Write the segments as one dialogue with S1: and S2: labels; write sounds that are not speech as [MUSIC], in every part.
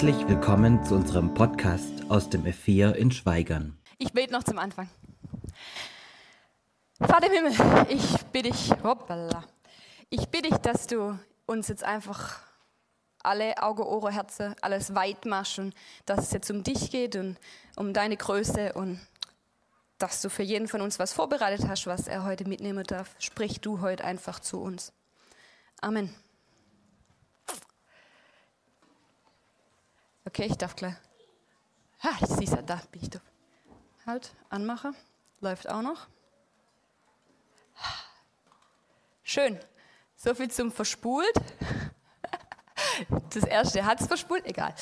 S1: Herzlich willkommen zu unserem Podcast aus dem F4 in Schweigern.
S2: Ich bete noch zum Anfang. Vater im Himmel, ich bitte dich, hoppala, ich bitte dich, dass du uns jetzt einfach alle Auge, Ohren, Herzen, alles weit machst und dass es jetzt um dich geht und um deine Größe und dass du für jeden von uns was vorbereitet hast, was er heute mitnehmen darf. Sprich du heute einfach zu uns. Amen. Okay, ich darf gleich. Ha, ich sehe es da bin ich doch. Halt, anmache. Läuft auch noch. Schön. So viel zum Verspult. Das erste hat es verspult, egal.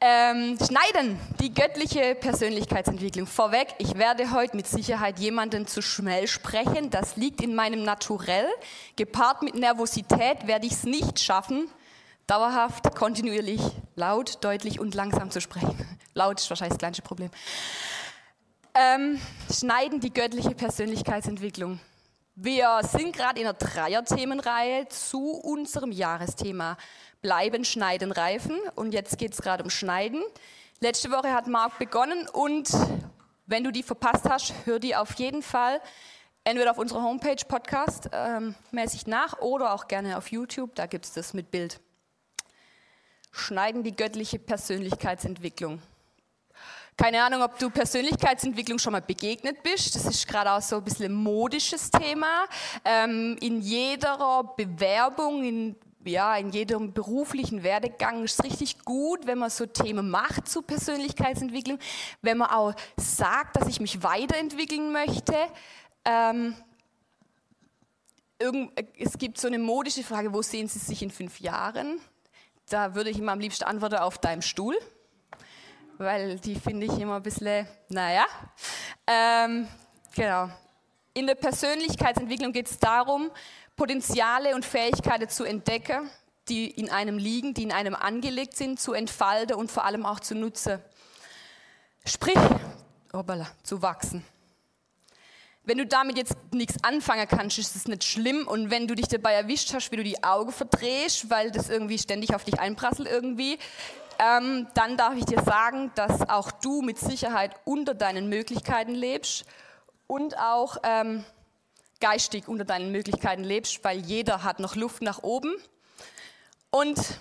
S2: Ähm, schneiden, die göttliche Persönlichkeitsentwicklung. Vorweg, ich werde heute mit Sicherheit jemanden zu schnell sprechen. Das liegt in meinem Naturell. Gepaart mit Nervosität werde ich es nicht schaffen, dauerhaft, kontinuierlich, laut, deutlich und langsam zu sprechen. [LAUGHS] Laut ist wahrscheinlich das kleinste Problem. Ähm, schneiden, die göttliche Persönlichkeitsentwicklung. Wir sind gerade in einer Dreier-Themenreihe zu unserem Jahresthema Bleiben, Schneiden, Reifen. Und jetzt geht es gerade um Schneiden. Letzte Woche hat Marc begonnen und wenn du die verpasst hast, hör die auf jeden Fall entweder auf unserer Homepage Podcast ähm, mäßig nach oder auch gerne auf YouTube, da gibt es das mit Bild. Schneiden die göttliche Persönlichkeitsentwicklung. Keine Ahnung, ob du Persönlichkeitsentwicklung schon mal begegnet bist. Das ist gerade auch so ein bisschen ein modisches Thema. Ähm, in jeder Bewerbung, in, ja, in jedem beruflichen Werdegang ist es richtig gut, wenn man so Themen macht zu Persönlichkeitsentwicklung, wenn man auch sagt, dass ich mich weiterentwickeln möchte. Ähm, es gibt so eine modische Frage, wo sehen Sie sich in fünf Jahren? Da würde ich immer am liebsten antworten auf deinem Stuhl weil die finde ich immer ein bisschen, naja. Ähm, genau. In der Persönlichkeitsentwicklung geht es darum, Potenziale und Fähigkeiten zu entdecken, die in einem liegen, die in einem angelegt sind, zu entfalten und vor allem auch zu nutzen. Sprich, obala, zu wachsen. Wenn du damit jetzt nichts anfangen kannst, ist es nicht schlimm. Und wenn du dich dabei erwischt hast, wie du die Augen verdrehst, weil das irgendwie ständig auf dich einprasselt irgendwie, ähm, dann darf ich dir sagen, dass auch du mit Sicherheit unter deinen Möglichkeiten lebst und auch ähm, geistig unter deinen Möglichkeiten lebst, weil jeder hat noch Luft nach oben. Und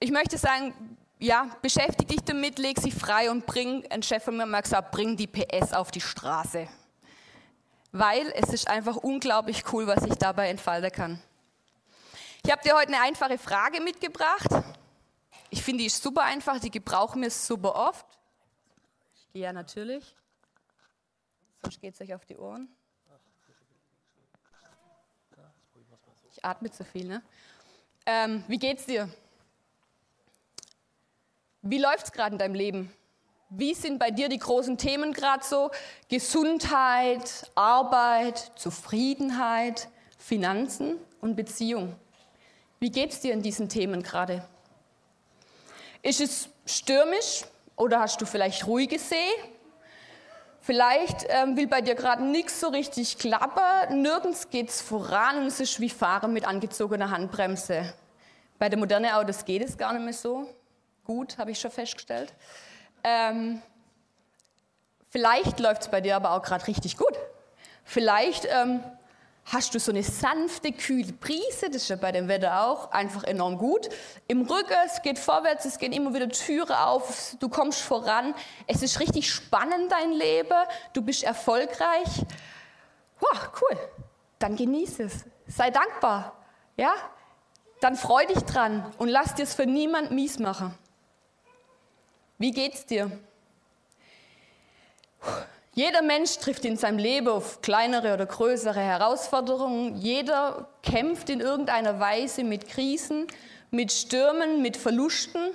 S2: ich möchte sagen, ja, beschäftige dich damit, leg sie frei und bring, ein Chef von mir hat gesagt, bring die PS auf die Straße. Weil es ist einfach unglaublich cool, was ich dabei entfalten kann. Ich habe dir heute eine einfache Frage mitgebracht. Ich finde, die ist super einfach, die gebrauchen wir super oft. Ja, natürlich. Sonst geht es euch auf die Ohren. Ich atme zu viel, ne? Ähm, wie geht's dir? Wie läuft's gerade in deinem Leben? Wie sind bei dir die großen Themen gerade so? Gesundheit, Arbeit, Zufriedenheit, Finanzen und Beziehung. Wie geht's dir in diesen Themen gerade? Ist es stürmisch oder hast du vielleicht ruhige See? Vielleicht ähm, will bei dir gerade nichts so richtig klappen, nirgends geht's voran und es ist wie Fahren mit angezogener Handbremse. Bei den modernen Autos geht es gar nicht mehr so. Gut, habe ich schon festgestellt. Ähm, vielleicht läuft es bei dir aber auch gerade richtig gut. Vielleicht ähm, hast du so eine sanfte, kühle Brise, das ist ja bei dem Wetter auch einfach enorm gut. Im Rücken, es geht vorwärts, es gehen immer wieder Türen auf, du kommst voran. Es ist richtig spannend, dein Leben, du bist erfolgreich. Wow, cool. Dann genieß es. Sei dankbar. Ja? Dann freu dich dran und lass dir es für niemand mies machen. Wie geht's dir? Jeder Mensch trifft in seinem Leben auf kleinere oder größere Herausforderungen. Jeder kämpft in irgendeiner Weise mit Krisen, mit Stürmen, mit Verlusten.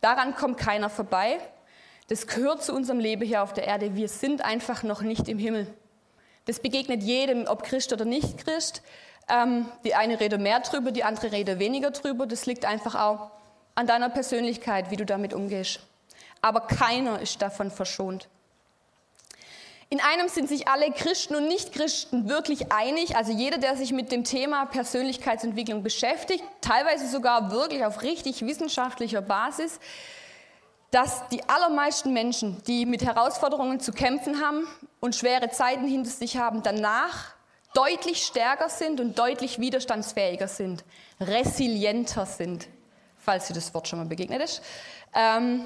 S2: Daran kommt keiner vorbei. Das gehört zu unserem Leben hier auf der Erde. Wir sind einfach noch nicht im Himmel. Das begegnet jedem, ob Christ oder nicht Christ. Ähm, die eine redet mehr drüber, die andere redet weniger drüber. Das liegt einfach auch an deiner Persönlichkeit, wie du damit umgehst. Aber keiner ist davon verschont. In einem sind sich alle Christen und Nichtchristen wirklich einig, also jeder, der sich mit dem Thema Persönlichkeitsentwicklung beschäftigt, teilweise sogar wirklich auf richtig wissenschaftlicher Basis, dass die allermeisten Menschen, die mit Herausforderungen zu kämpfen haben und schwere Zeiten hinter sich haben, danach deutlich stärker sind und deutlich widerstandsfähiger sind, resilienter sind, falls dir das Wort schon mal begegnet ist. Ähm,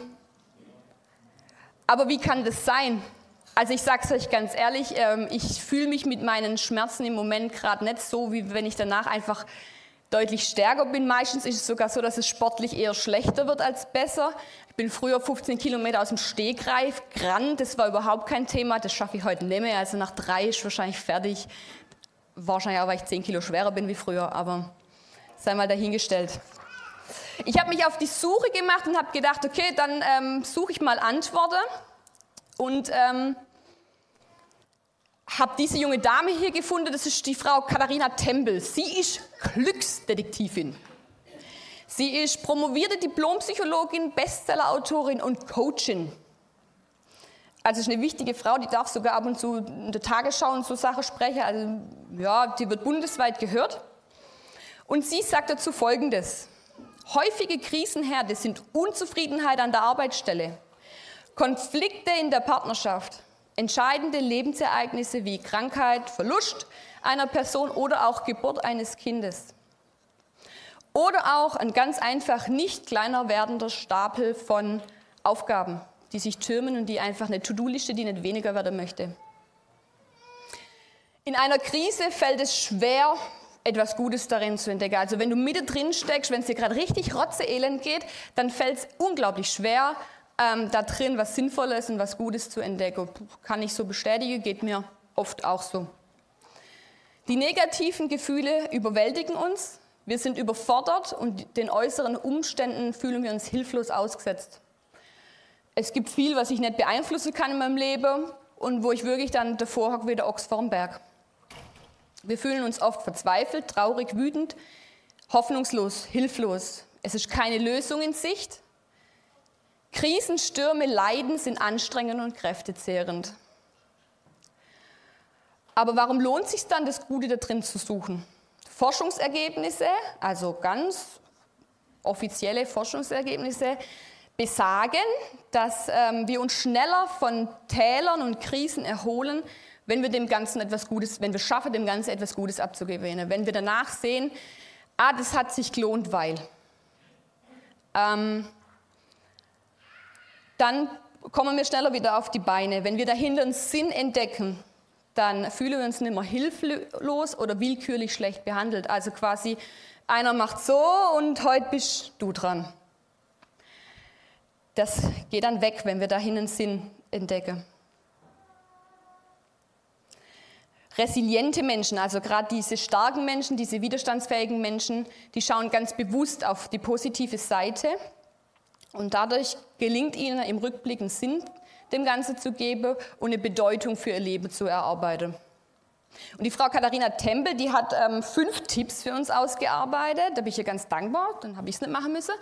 S2: aber wie kann das sein? Also ich sage es euch ganz ehrlich, ähm, ich fühle mich mit meinen Schmerzen im Moment gerade nicht so, wie wenn ich danach einfach deutlich stärker bin. Meistens ist es sogar so, dass es sportlich eher schlechter wird als besser. Ich bin früher 15 Kilometer aus dem Stegreif gerannt, das war überhaupt kein Thema, das schaffe ich heute nicht mehr. Also nach drei ist wahrscheinlich fertig. Wahrscheinlich auch, weil ich 10 Kilo schwerer bin wie früher, aber sei mal dahingestellt. Ich habe mich auf die Suche gemacht und habe gedacht, okay, dann ähm, suche ich mal Antworten und ähm, habe diese junge Dame hier gefunden. Das ist die Frau Katharina Tempel. Sie ist Glücksdetektivin. Sie ist promovierte Diplompsychologin, Bestsellerautorin und Coachin. Also ist eine wichtige Frau, die darf sogar ab und zu in der Tagesschau und so Sachen sprechen. Also ja, die wird bundesweit gehört. Und sie sagt dazu Folgendes. Häufige Krisenherde sind Unzufriedenheit an der Arbeitsstelle, Konflikte in der Partnerschaft, entscheidende Lebensereignisse wie Krankheit, Verlust einer Person oder auch Geburt eines Kindes. Oder auch ein ganz einfach nicht kleiner werdender Stapel von Aufgaben, die sich türmen und die einfach eine To-Do-Liste, die nicht weniger werden möchte. In einer Krise fällt es schwer, etwas Gutes darin zu entdecken. Also wenn du mittendrin steckst, wenn es dir gerade richtig rotzeelend geht, dann fällt es unglaublich schwer, ähm, da drin was Sinnvolles und was Gutes zu entdecken. Kann ich so bestätigen, geht mir oft auch so. Die negativen Gefühle überwältigen uns, wir sind überfordert und den äußeren Umständen fühlen wir uns hilflos ausgesetzt. Es gibt viel, was ich nicht beeinflussen kann in meinem Leben und wo ich wirklich dann davor hocke wie der Ochs vorm Berg. Wir fühlen uns oft verzweifelt, traurig, wütend, hoffnungslos, hilflos. Es ist keine Lösung in Sicht. Krisen, Stürme, Leiden sind anstrengend und kräftezehrend. Aber warum lohnt sich dann, das Gute da drin zu suchen? Forschungsergebnisse, also ganz offizielle Forschungsergebnisse, besagen, dass ähm, wir uns schneller von Tälern und Krisen erholen, wenn wir dem Ganzen etwas Gutes, wenn wir schaffen, dem Ganzen etwas Gutes abzugewinnen. Wenn wir danach sehen, ah, das hat sich gelohnt, weil. Ähm, dann kommen wir schneller wieder auf die Beine. Wenn wir dahinter einen Sinn entdecken, dann fühlen wir uns nicht mehr hilflos oder willkürlich schlecht behandelt. Also quasi, einer macht so und heute bist du dran. Das geht dann weg, wenn wir dahin einen Sinn entdecken. Resiliente Menschen, also gerade diese starken Menschen, diese widerstandsfähigen Menschen, die schauen ganz bewusst auf die positive Seite und dadurch gelingt ihnen im Rückblick einen Sinn dem Ganzen zu geben und eine Bedeutung für ihr Leben zu erarbeiten. Und die Frau Katharina Tempel, die hat ähm, fünf Tipps für uns ausgearbeitet. Da bin ich ihr ganz dankbar, dann habe ich es nicht machen müssen.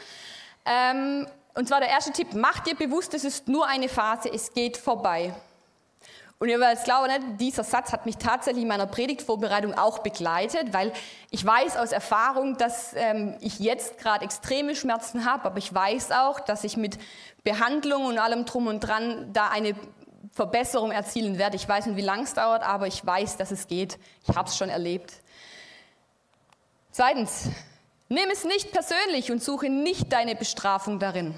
S2: Ähm, und zwar der erste Tipp, mach dir bewusst, es ist nur eine Phase, es geht vorbei. Und ihr werdet es glauben, dieser Satz hat mich tatsächlich in meiner Predigtvorbereitung auch begleitet, weil ich weiß aus Erfahrung, dass ähm, ich jetzt gerade extreme Schmerzen habe, aber ich weiß auch, dass ich mit Behandlung und allem drum und dran da eine Verbesserung erzielen werde. Ich weiß nicht, wie lange es dauert, aber ich weiß, dass es geht. Ich habe es schon erlebt. Zweitens, nimm es nicht persönlich und suche nicht deine Bestrafung darin.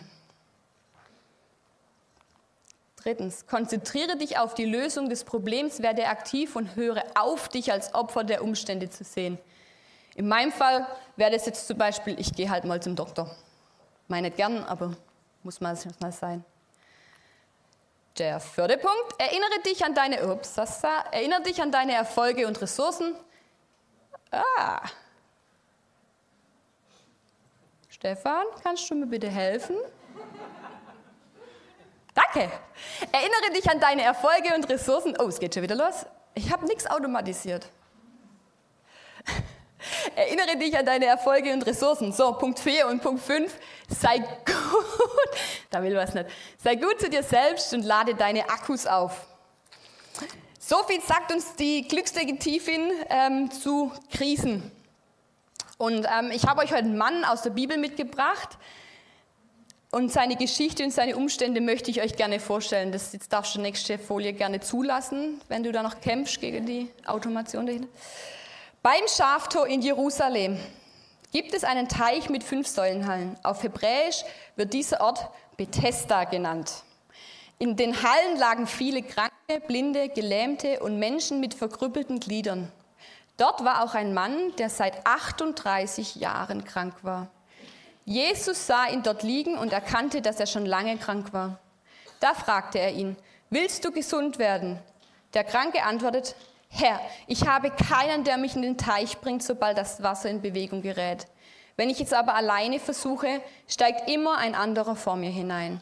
S2: Drittens, konzentriere dich auf die Lösung des Problems, werde aktiv und höre auf, dich als Opfer der Umstände zu sehen. In meinem Fall wäre das jetzt zum Beispiel, ich gehe halt mal zum Doktor. Meine nicht gern, aber muss mal, sein. Der vierte Punkt, erinnere dich an deine, ups, erinnere dich an deine Erfolge und Ressourcen. Ah. Stefan, kannst du mir bitte helfen? Danke. Erinnere dich an deine Erfolge und Ressourcen. Oh, es geht schon wieder los. Ich habe nichts automatisiert. [LAUGHS] Erinnere dich an deine Erfolge und Ressourcen. So, Punkt 4 und Punkt 5. Sei gut, [LAUGHS] da will was nicht. Sei gut zu dir selbst und lade deine Akkus auf. So viel sagt uns die Glücksdetektivin ähm, zu Krisen. Und ähm, ich habe euch heute einen Mann aus der Bibel mitgebracht. Und seine Geschichte und seine Umstände möchte ich euch gerne vorstellen. Das jetzt darfst du nächste Folie gerne zulassen, wenn du da noch kämpfst gegen die Automation dahinter. Beim Schaftor in Jerusalem gibt es einen Teich mit fünf Säulenhallen. Auf Hebräisch wird dieser Ort Bethesda genannt. In den Hallen lagen viele Kranke, Blinde, Gelähmte und Menschen mit verkrüppelten Gliedern. Dort war auch ein Mann, der seit 38 Jahren krank war. Jesus sah ihn dort liegen und erkannte, dass er schon lange krank war. Da fragte er ihn, willst du gesund werden? Der Kranke antwortet, Herr, ich habe keinen, der mich in den Teich bringt, sobald das Wasser in Bewegung gerät. Wenn ich jetzt aber alleine versuche, steigt immer ein anderer vor mir hinein.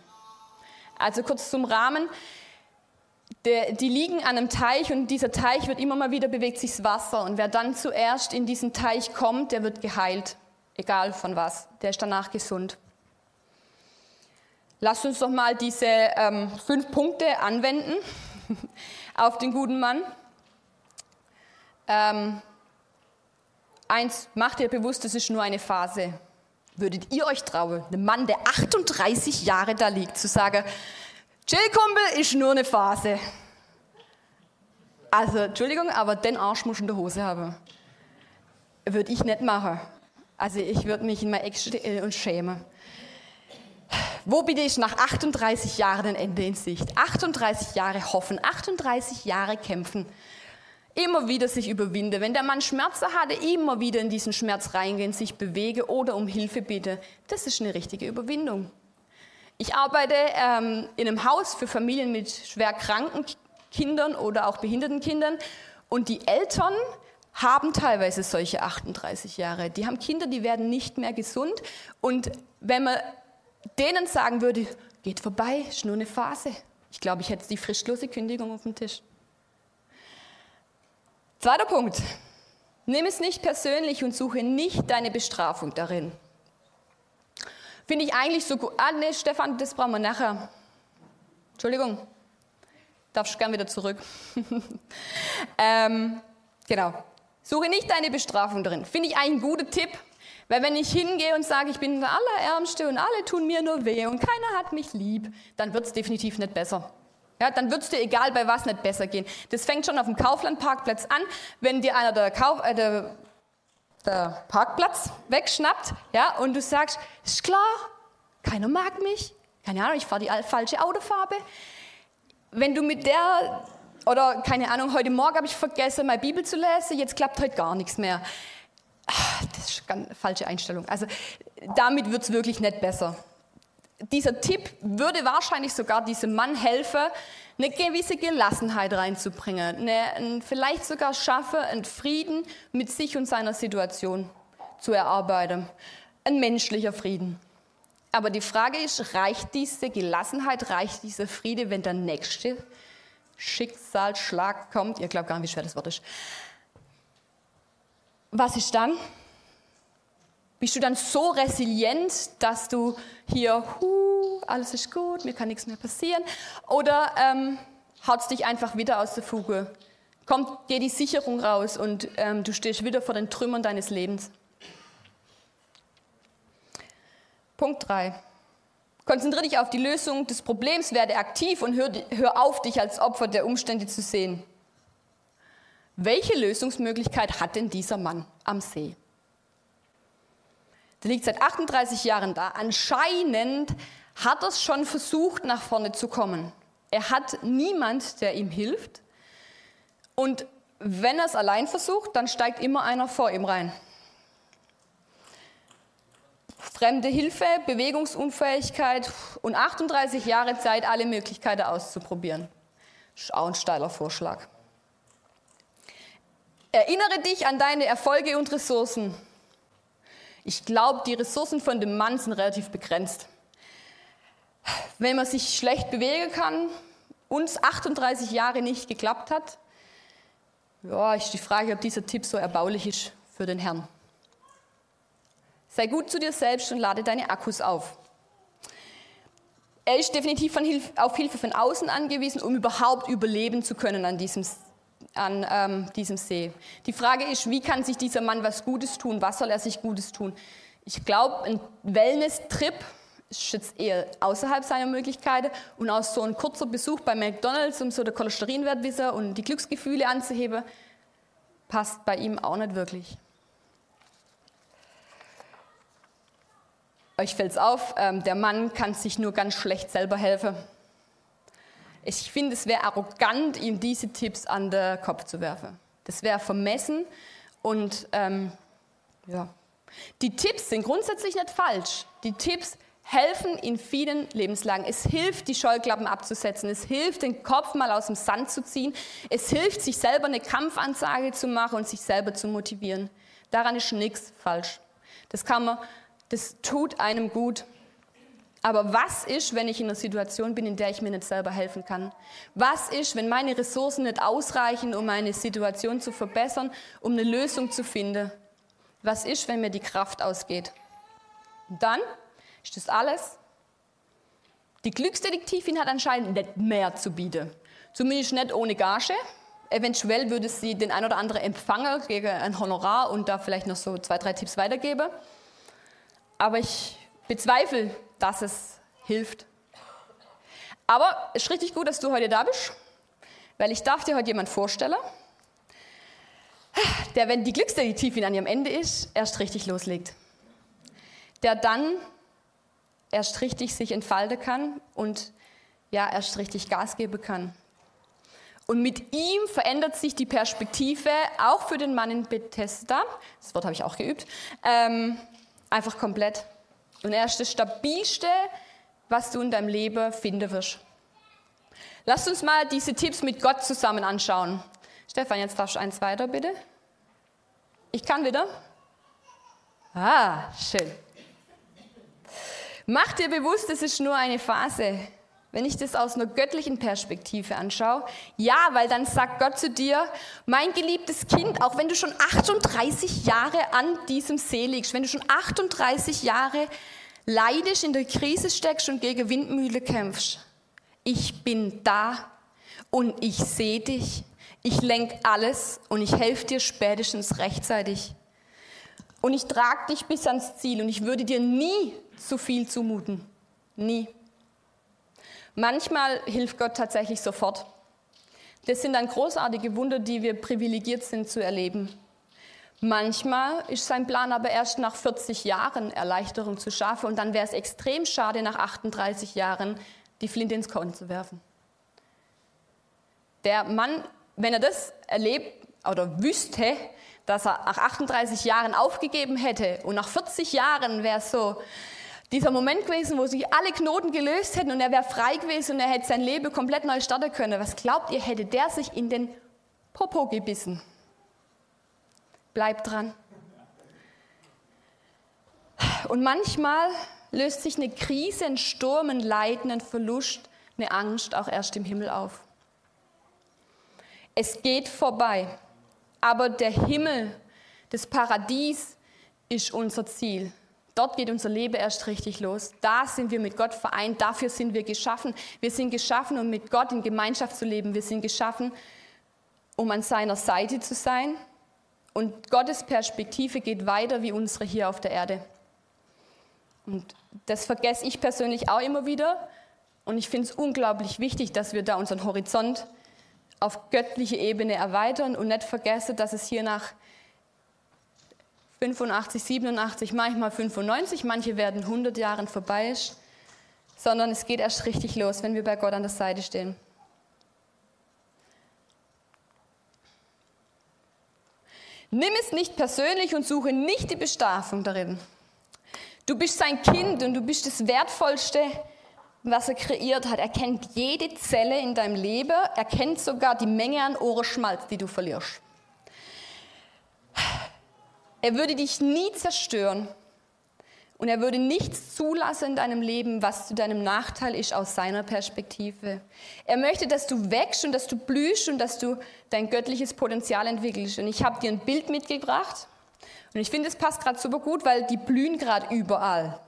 S2: Also kurz zum Rahmen. Die liegen an einem Teich und dieser Teich wird immer mal wieder bewegt sich das Wasser. Und wer dann zuerst in diesen Teich kommt, der wird geheilt. Egal von was. Der ist danach gesund. Lasst uns doch mal diese ähm, fünf Punkte anwenden [LAUGHS] auf den guten Mann. Ähm, eins, macht ihr bewusst, das ist nur eine Phase. Würdet ihr euch trauen, einem Mann, der 38 Jahre da liegt, zu sagen, Chillkumpel ist nur eine Phase? Also, Entschuldigung, aber den Arsch muss in der Hose haben. Würde ich nicht machen. Also, ich würde mich in mein Eck stellen und schämen. Wo bitte ich nach 38 Jahren ein Ende in Sicht? 38 Jahre hoffen, 38 Jahre kämpfen immer wieder sich überwinde. Wenn der Mann Schmerzen hatte, immer wieder in diesen Schmerz reingehen, sich bewege oder um Hilfe bitte. Das ist eine richtige Überwindung. Ich arbeite ähm, in einem Haus für Familien mit schwer kranken Kindern oder auch behinderten Kindern und die Eltern haben teilweise solche 38 Jahre. Die haben Kinder, die werden nicht mehr gesund und wenn man denen sagen würde, geht vorbei, ist nur eine Phase. Ich glaube, ich hätte die frischlose Kündigung auf dem Tisch. Zweiter Punkt. Nimm es nicht persönlich und suche nicht deine Bestrafung darin. Finde ich eigentlich so gut. Ah, nee, Stefan, das brauchen wir nachher. Entschuldigung. Darfst gern wieder zurück. [LAUGHS] ähm, genau. Suche nicht deine Bestrafung darin. Finde ich eigentlich ein guter Tipp. Weil wenn ich hingehe und sage, ich bin der Allerärmste und alle tun mir nur weh und keiner hat mich lieb, dann wird es definitiv nicht besser. Ja, dann wird es dir egal bei was nicht besser gehen. Das fängt schon auf dem Kauflandparkplatz an, wenn dir einer der, Kauf, äh, der, der Parkplatz wegschnappt, ja, und du sagst, ist klar, keiner mag mich, keine Ahnung, ich fahre die falsche Autofarbe. Wenn du mit der, oder keine Ahnung, heute Morgen habe ich vergessen, meine Bibel zu lesen, jetzt klappt heute gar nichts mehr. Ach, das ist eine falsche Einstellung. Also damit wird es wirklich nicht besser dieser Tipp würde wahrscheinlich sogar diesem Mann helfen, eine gewisse Gelassenheit reinzubringen, eine, vielleicht sogar schaffen, einen Frieden mit sich und seiner Situation zu erarbeiten. Ein menschlicher Frieden. Aber die Frage ist, reicht diese Gelassenheit, reicht dieser Friede, wenn der nächste Schicksalsschlag kommt? Ihr glaubt gar nicht, wie schwer das Wort ist. Was ist dann? Bist du dann so resilient, dass du hier, hu, alles ist gut, mir kann nichts mehr passieren? Oder ähm, haut es dich einfach wieder aus der Fuge? Kommt dir die Sicherung raus und ähm, du stehst wieder vor den Trümmern deines Lebens? Punkt 3. Konzentriere dich auf die Lösung des Problems, werde aktiv und hör, hör auf, dich als Opfer der Umstände zu sehen. Welche Lösungsmöglichkeit hat denn dieser Mann am See? Der liegt seit 38 Jahren da. Anscheinend hat er es schon versucht, nach vorne zu kommen. Er hat niemand, der ihm hilft. Und wenn er es allein versucht, dann steigt immer einer vor ihm rein. Fremde Hilfe, Bewegungsunfähigkeit und 38 Jahre Zeit, alle Möglichkeiten auszuprobieren. Ist auch ein steiler Vorschlag. Erinnere dich an deine Erfolge und Ressourcen. Ich glaube, die Ressourcen von dem Mann sind relativ begrenzt. Wenn man sich schlecht bewegen kann, uns 38 Jahre nicht geklappt hat, ja, ist die Frage, ob dieser Tipp so erbaulich ist für den Herrn. Sei gut zu dir selbst und lade deine Akkus auf. Er ist definitiv Hilf auf Hilfe von außen angewiesen, um überhaupt überleben zu können an diesem an ähm, diesem See. Die Frage ist, wie kann sich dieser Mann was Gutes tun? Was soll er sich Gutes tun? Ich glaube, ein Wellness-Trip ist jetzt eher außerhalb seiner Möglichkeiten und auch so ein kurzer Besuch bei McDonalds, um so den Cholesterinwert und die Glücksgefühle anzuheben, passt bei ihm auch nicht wirklich. Euch fällt es auf, ähm, der Mann kann sich nur ganz schlecht selber helfen. Ich finde, es wäre arrogant, ihm diese Tipps an den Kopf zu werfen. Das wäre vermessen und ähm, ja. Die Tipps sind grundsätzlich nicht falsch. Die Tipps helfen in vielen Lebenslagen. Es hilft, die Scheuklappen abzusetzen. Es hilft, den Kopf mal aus dem Sand zu ziehen. Es hilft, sich selber eine Kampfansage zu machen und sich selber zu motivieren. Daran ist nichts falsch. Das kann man, das tut einem gut. Aber was ist, wenn ich in einer Situation bin, in der ich mir nicht selber helfen kann? Was ist, wenn meine Ressourcen nicht ausreichen, um meine Situation zu verbessern, um eine Lösung zu finden? Was ist, wenn mir die Kraft ausgeht? Und dann ist das alles. Die Glücksdetektivin hat anscheinend nicht mehr zu bieten. Zumindest nicht ohne Gage. Eventuell würde sie den ein oder anderen empfangen gegen ein Honorar und da vielleicht noch so zwei, drei Tipps weitergeben. Aber ich bezweifle, dass es hilft. Aber es ist richtig gut, dass du heute da bist, weil ich darf dir heute jemand vorstellen, der, wenn die Glücksdetektivin an ihrem Ende ist, erst richtig loslegt. Der dann erst richtig sich entfalten kann und ja, erst richtig Gas geben kann. Und mit ihm verändert sich die Perspektive auch für den Mann in Bethesda, das Wort habe ich auch geübt, ähm, einfach komplett. Und er ist das Stabilste, was du in deinem Leben finden wirst. Lass uns mal diese Tipps mit Gott zusammen anschauen. Stefan, jetzt darfst du eins weiter, bitte. Ich kann wieder. Ah, schön. Mach dir bewusst, es ist nur eine Phase. Wenn ich das aus einer göttlichen Perspektive anschaue, ja, weil dann sagt Gott zu dir, mein geliebtes Kind, auch wenn du schon 38 Jahre an diesem See liegst, wenn du schon 38 Jahre leidest, in der Krise steckst und gegen Windmühle kämpfst, ich bin da und ich sehe dich, ich lenke alles und ich helfe dir spätestens rechtzeitig. Und ich trage dich bis ans Ziel und ich würde dir nie zu viel zumuten. Nie. Manchmal hilft Gott tatsächlich sofort. Das sind dann großartige Wunder, die wir privilegiert sind zu erleben. Manchmal ist sein Plan aber erst nach 40 Jahren Erleichterung zu schaffen und dann wäre es extrem schade, nach 38 Jahren die Flinte ins Korn zu werfen. Der Mann, wenn er das erlebt oder wüsste, dass er nach 38 Jahren aufgegeben hätte und nach 40 Jahren wäre es so, dieser Moment gewesen, wo sich alle Knoten gelöst hätten und er wäre frei gewesen und er hätte sein Leben komplett neu starten können. Was glaubt ihr, hätte der sich in den Popo gebissen? Bleibt dran. Und manchmal löst sich eine Krise, ein Sturm, ein Leiden, ein Verlust, eine Angst auch erst im Himmel auf. Es geht vorbei, aber der Himmel, das Paradies ist unser Ziel. Dort geht unser Leben erst richtig los. Da sind wir mit Gott vereint. Dafür sind wir geschaffen. Wir sind geschaffen, um mit Gott in Gemeinschaft zu leben. Wir sind geschaffen, um an seiner Seite zu sein. Und Gottes Perspektive geht weiter wie unsere hier auf der Erde. Und das vergesse ich persönlich auch immer wieder. Und ich finde es unglaublich wichtig, dass wir da unseren Horizont auf göttliche Ebene erweitern und nicht vergessen, dass es hier nach 85, 87, manchmal 95, manche werden 100 Jahren vorbei sondern es geht erst richtig los, wenn wir bei Gott an der Seite stehen. Nimm es nicht persönlich und suche nicht die Bestrafung darin. Du bist sein Kind und du bist das Wertvollste, was er kreiert hat. Er kennt jede Zelle in deinem Leben, er kennt sogar die Menge an Ohrenschmalz, die du verlierst. Er würde dich nie zerstören und er würde nichts zulassen in deinem Leben, was zu deinem Nachteil ist aus seiner Perspektive. Er möchte, dass du wächst und dass du blühst und dass du dein göttliches Potenzial entwickelst. Und ich habe dir ein Bild mitgebracht und ich finde, es passt gerade super gut, weil die blühen gerade überall.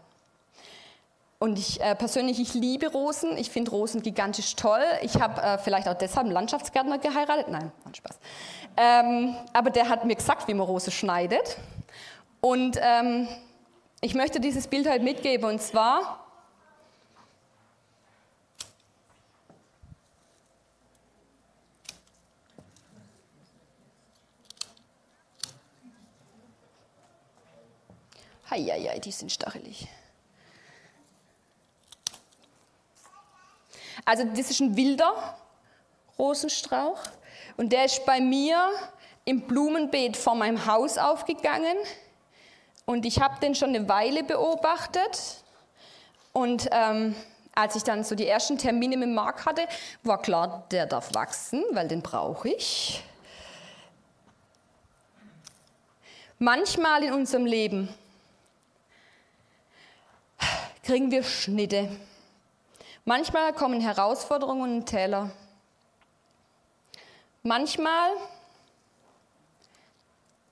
S2: Und ich äh, persönlich, ich liebe Rosen. Ich finde Rosen gigantisch toll. Ich habe äh, vielleicht auch deshalb einen Landschaftsgärtner geheiratet. Nein, war Spaß. Ähm, aber der hat mir gesagt, wie man Rose schneidet. Und ähm, ich möchte dieses Bild halt mitgeben. Und zwar Heieiei, die sind stachelig. Also das ist ein wilder Rosenstrauch und der ist bei mir im Blumenbeet vor meinem Haus aufgegangen und ich habe den schon eine Weile beobachtet und ähm, als ich dann so die ersten Termine mit Marc hatte, war klar, der darf wachsen, weil den brauche ich. Manchmal in unserem Leben kriegen wir Schnitte. Manchmal kommen Herausforderungen und Täler. Manchmal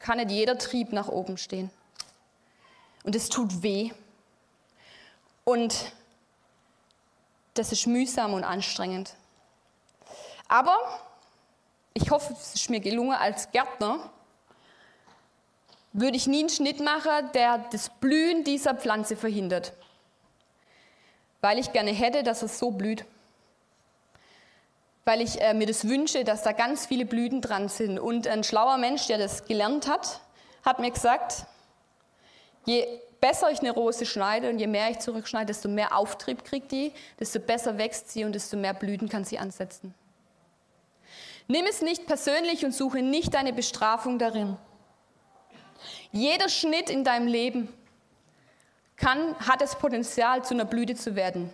S2: kann nicht jeder Trieb nach oben stehen. Und es tut weh. Und das ist mühsam und anstrengend. Aber ich hoffe, es ist mir gelungen als Gärtner, würde ich nie einen Schnitt machen, der das Blühen dieser Pflanze verhindert weil ich gerne hätte, dass es so blüht. Weil ich äh, mir das wünsche, dass da ganz viele Blüten dran sind. Und ein schlauer Mensch, der das gelernt hat, hat mir gesagt, je besser ich eine Rose schneide und je mehr ich zurückschneide, desto mehr Auftrieb kriegt die, desto besser wächst sie und desto mehr Blüten kann sie ansetzen. Nimm es nicht persönlich und suche nicht deine Bestrafung darin. Jeder Schnitt in deinem Leben kann, hat das Potenzial, zu einer Blüte zu werden.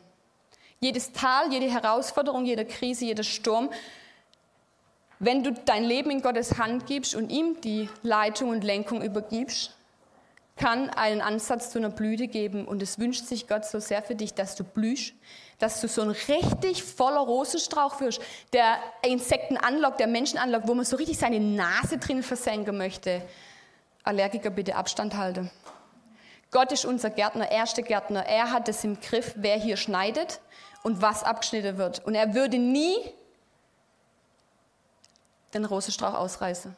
S2: Jedes Tal, jede Herausforderung, jede Krise, jeder Sturm, wenn du dein Leben in Gottes Hand gibst und ihm die Leitung und Lenkung übergibst, kann einen Ansatz zu einer Blüte geben. Und es wünscht sich Gott so sehr für dich, dass du blühst, dass du so ein richtig voller Rosenstrauch wirst, der Insekten anlockt, der Menschen anlockt, wo man so richtig seine Nase drin versenken möchte. Allergiker bitte Abstand halten. Gott ist unser Gärtner, erster Gärtner. Er hat es im Griff, wer hier schneidet und was abgeschnitten wird. Und er würde nie den Rosenstrauch ausreißen,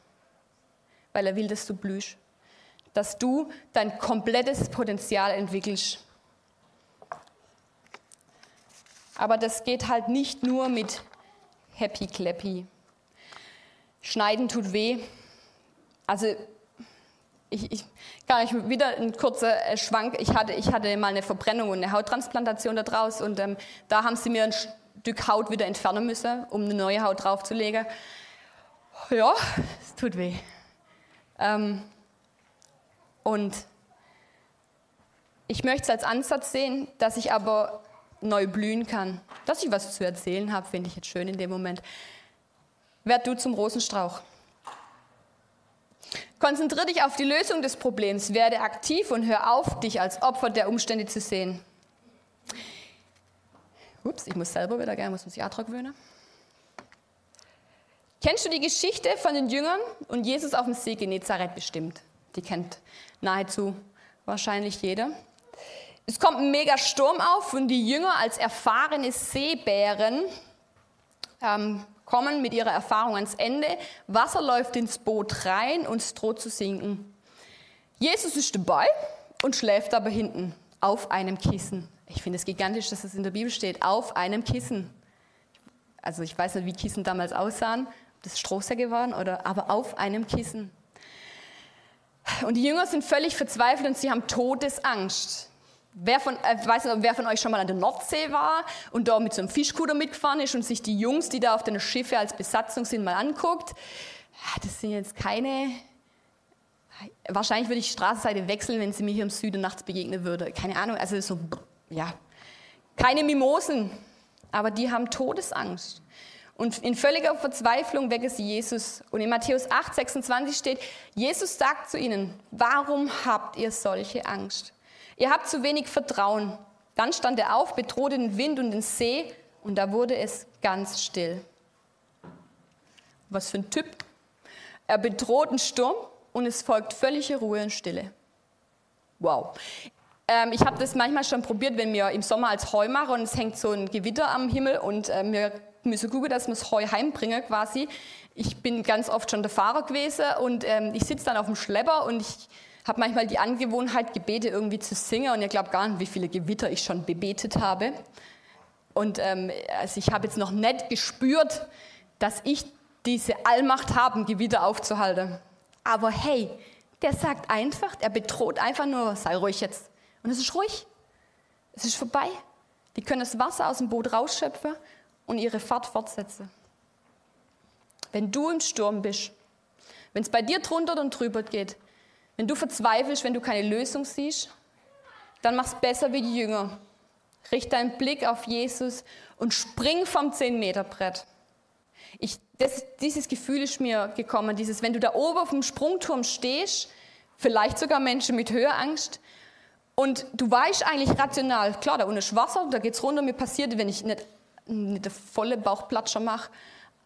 S2: weil er will, dass du blühst, dass du dein komplettes Potenzial entwickelst. Aber das geht halt nicht nur mit Happy Clappy. Schneiden tut weh. Also ich, ich kann euch wieder ein kurzer äh, Schwank. Ich hatte, ich hatte mal eine Verbrennung und eine Hauttransplantation da draus und ähm, da haben sie mir ein Stück Haut wieder entfernen müssen, um eine neue Haut draufzulegen. Ja, es tut weh. Ähm, und ich möchte es als Ansatz sehen, dass ich aber neu blühen kann. Dass ich was zu erzählen habe, finde ich jetzt schön in dem Moment. Werd du zum Rosenstrauch. Konzentriere dich auf die Lösung des Problems, werde aktiv und hör auf, dich als Opfer der Umstände zu sehen. Ups, ich muss selber wieder, gerne muss mich auch dran gewöhnen. Kennst du die Geschichte von den Jüngern und Jesus auf dem See Genezareth bestimmt? Die kennt nahezu wahrscheinlich jeder. Es kommt ein mega Sturm auf und die Jünger als erfahrene Seebären ähm, kommen mit ihrer Erfahrung ans Ende. Wasser läuft ins Boot rein und es droht zu sinken. Jesus ist dabei und schläft aber hinten auf einem Kissen. Ich finde es gigantisch, dass es in der Bibel steht, auf einem Kissen. Also ich weiß nicht, wie Kissen damals aussahen, ob das Strohsäcke waren oder, aber auf einem Kissen. Und die Jünger sind völlig verzweifelt und sie haben Todesangst. Wer von, äh, weiß nicht, wer von euch schon mal an der Nordsee war und da mit so einem Fischkuder mitgefahren ist und sich die Jungs, die da auf den Schiffe als Besatzung sind, mal anguckt? Das sind jetzt keine. Wahrscheinlich würde ich die Straßenseite wechseln, wenn sie mir hier im Süden nachts begegnen würde. Keine Ahnung, also so, ja. Keine Mimosen, aber die haben Todesangst. Und in völliger Verzweiflung wecken sie Jesus. Und in Matthäus 8, 26 steht, Jesus sagt zu ihnen, warum habt ihr solche Angst? Ihr habt zu wenig Vertrauen. Dann stand er auf, bedrohte den Wind und den See und da wurde es ganz still. Was für ein Typ. Er bedroht einen Sturm und es folgt völlige Ruhe und Stille. Wow. Ähm, ich habe das manchmal schon probiert, wenn wir im Sommer als Heu machen und es hängt so ein Gewitter am Himmel und äh, wir müssen gucken, dass wir das Heu heimbringen quasi. Ich bin ganz oft schon der Fahrer gewesen und ähm, ich sitze dann auf dem Schlepper und ich habe manchmal die Angewohnheit, Gebete irgendwie zu singen und ihr glaubt gar nicht, wie viele Gewitter ich schon bebetet habe. Und ähm, also ich habe jetzt noch nicht gespürt, dass ich diese Allmacht habe, Gewitter aufzuhalten. Aber hey, der sagt einfach, er bedroht einfach nur, sei ruhig jetzt. Und es ist ruhig. Es ist vorbei. Die können das Wasser aus dem Boot rausschöpfen und ihre Fahrt fortsetzen. Wenn du im Sturm bist, wenn es bei dir drunter und drüber geht, wenn du verzweifelst, wenn du keine Lösung siehst, dann mach's besser wie die Jünger. Richte deinen Blick auf Jesus und spring vom 10-Meter-Brett. dieses Gefühl ist mir gekommen, dieses, wenn du da oben auf dem Sprungturm stehst, vielleicht sogar Menschen mit Höheangst, und du weißt eigentlich rational, klar, da unten ist Wasser, da geht's runter, mir passiert, wenn ich nicht, nicht eine volle Bauchplatscher mache,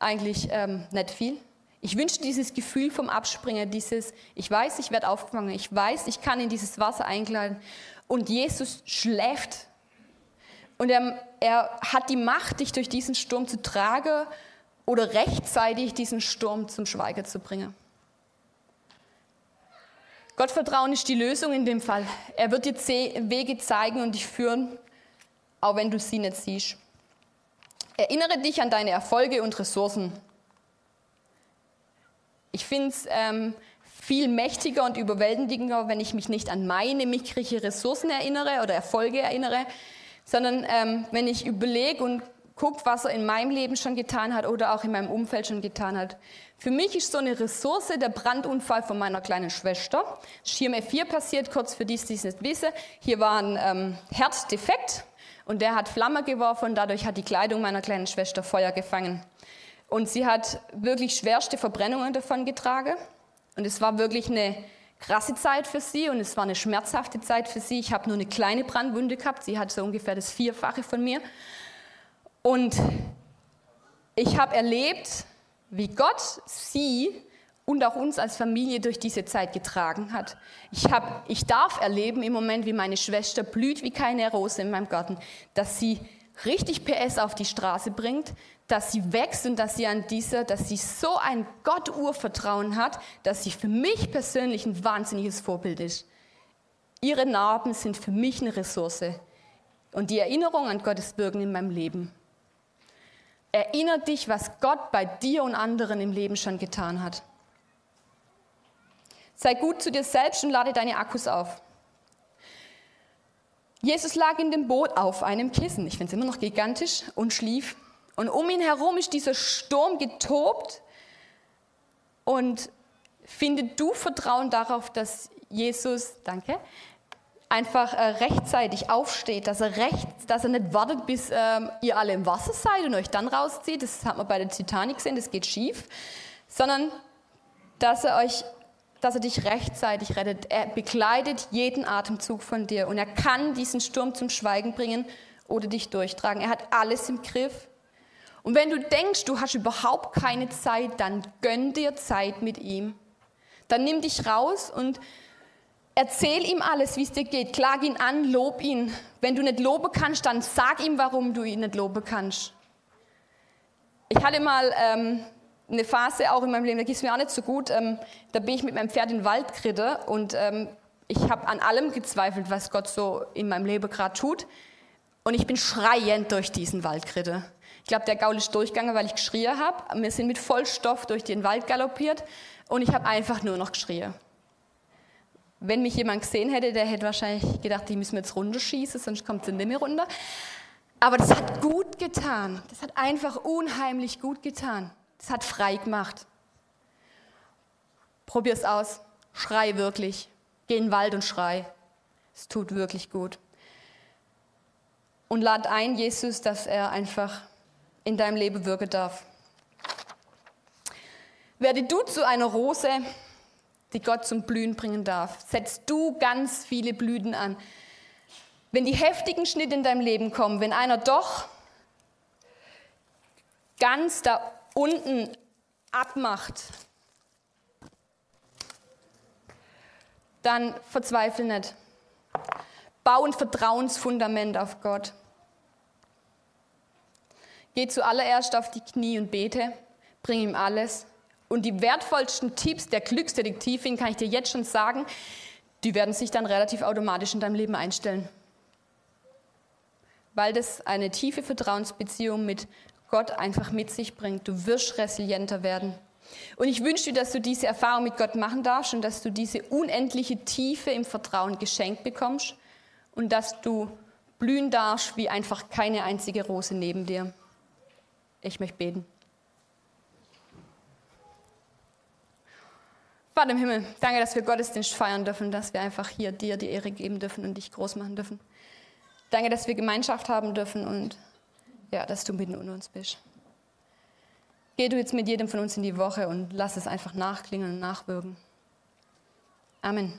S2: eigentlich ähm, nicht viel. Ich wünsche dieses Gefühl vom Abspringen, dieses, ich weiß, ich werde aufgefangen, ich weiß, ich kann in dieses Wasser einkleiden. Und Jesus schläft. Und er, er hat die Macht, dich durch diesen Sturm zu tragen oder rechtzeitig diesen Sturm zum Schweigen zu bringen. Gottvertrauen ist die Lösung in dem Fall. Er wird dir Wege zeigen und dich führen, auch wenn du sie nicht siehst. Erinnere dich an deine Erfolge und Ressourcen. Ich finde es ähm, viel mächtiger und überwältigender, wenn ich mich nicht an meine mickrige Ressourcen erinnere oder Erfolge erinnere, sondern ähm, wenn ich überlege und gucke, was er in meinem Leben schon getan hat oder auch in meinem Umfeld schon getan hat. Für mich ist so eine Ressource der Brandunfall von meiner kleinen Schwester. Schirm F4 passiert, kurz für die, die es nicht wissen. Hier war ein ähm, Herzdefekt und der hat Flamme geworfen und dadurch hat die Kleidung meiner kleinen Schwester Feuer gefangen. Und sie hat wirklich schwerste Verbrennungen davon getragen. Und es war wirklich eine krasse Zeit für sie und es war eine schmerzhafte Zeit für sie. Ich habe nur eine kleine Brandwunde gehabt. Sie hat so ungefähr das Vierfache von mir. Und ich habe erlebt, wie Gott sie und auch uns als Familie durch diese Zeit getragen hat. Ich, hab, ich darf erleben im Moment, wie meine Schwester blüht wie keine Rose in meinem Garten, dass sie richtig PS auf die Straße bringt, dass sie wächst und dass sie an dieser, dass sie so ein Gott-Urvertrauen hat, dass sie für mich persönlich ein wahnsinniges Vorbild ist. Ihre Narben sind für mich eine Ressource und die Erinnerung an Gottes Wirken in meinem Leben. Erinner dich, was Gott bei dir und anderen im Leben schon getan hat. Sei gut zu dir selbst und lade deine Akkus auf. Jesus lag in dem Boot auf einem Kissen, ich finde es immer noch gigantisch, und schlief. Und um ihn herum ist dieser Sturm getobt. Und finde du Vertrauen darauf, dass Jesus, danke, einfach äh, rechtzeitig aufsteht, dass er, recht, dass er nicht wartet, bis ähm, ihr alle im Wasser seid und euch dann rauszieht. Das hat man bei der Titanic gesehen, das geht schief. Sondern, dass er euch dass er dich rechtzeitig rettet. Er begleitet jeden Atemzug von dir und er kann diesen Sturm zum Schweigen bringen oder dich durchtragen. Er hat alles im Griff. Und wenn du denkst, du hast überhaupt keine Zeit, dann gönn dir Zeit mit ihm. Dann nimm dich raus und erzähl ihm alles, wie es dir geht. Klag ihn an, lob ihn. Wenn du nicht loben kannst, dann sag ihm, warum du ihn nicht loben kannst. Ich hatte mal ähm, eine Phase auch in meinem Leben, da ging es mir auch nicht so gut. Ähm, da bin ich mit meinem Pferd in den Wald geritten und ähm, ich habe an allem gezweifelt, was Gott so in meinem Leben gerade tut. Und ich bin schreiend durch diesen Wald geritten. Glaube, der Gaul ist durchgegangen, weil ich geschrien habe. Wir sind mit Vollstoff durch den Wald galoppiert und ich habe einfach nur noch geschrien. Wenn mich jemand gesehen hätte, der hätte wahrscheinlich gedacht, die müssen wir jetzt runterschießen, sonst kommt sie nicht mehr runter. Aber das hat gut getan. Das hat einfach unheimlich gut getan. Das hat frei gemacht. Probier es aus. Schrei wirklich. Geh in den Wald und schrei. Es tut wirklich gut. Und lad ein, Jesus, dass er einfach in deinem Leben wirken darf. Werde du zu einer Rose, die Gott zum Blühen bringen darf. Setz du ganz viele Blüten an. Wenn die heftigen Schnitte in deinem Leben kommen, wenn einer doch ganz da unten abmacht, dann verzweifle nicht. Bau ein Vertrauensfundament auf Gott. Geh zuallererst auf die Knie und bete, bring ihm alles. Und die wertvollsten Tipps der Glücksdetektivin, kann ich dir jetzt schon sagen, die werden sich dann relativ automatisch in deinem Leben einstellen. Weil das eine tiefe Vertrauensbeziehung mit Gott einfach mit sich bringt. Du wirst resilienter werden. Und ich wünsche dir, dass du diese Erfahrung mit Gott machen darfst und dass du diese unendliche Tiefe im Vertrauen geschenkt bekommst und dass du blühen darfst wie einfach keine einzige Rose neben dir. Ich möchte beten. Vater im Himmel, danke, dass wir Gottesdienst feiern dürfen, dass wir einfach hier dir die Ehre geben dürfen und dich groß machen dürfen. Danke, dass wir Gemeinschaft haben dürfen und ja, dass du mitten unter uns bist. Geh du jetzt mit jedem von uns in die Woche und lass es einfach nachklingen und nachwirken. Amen.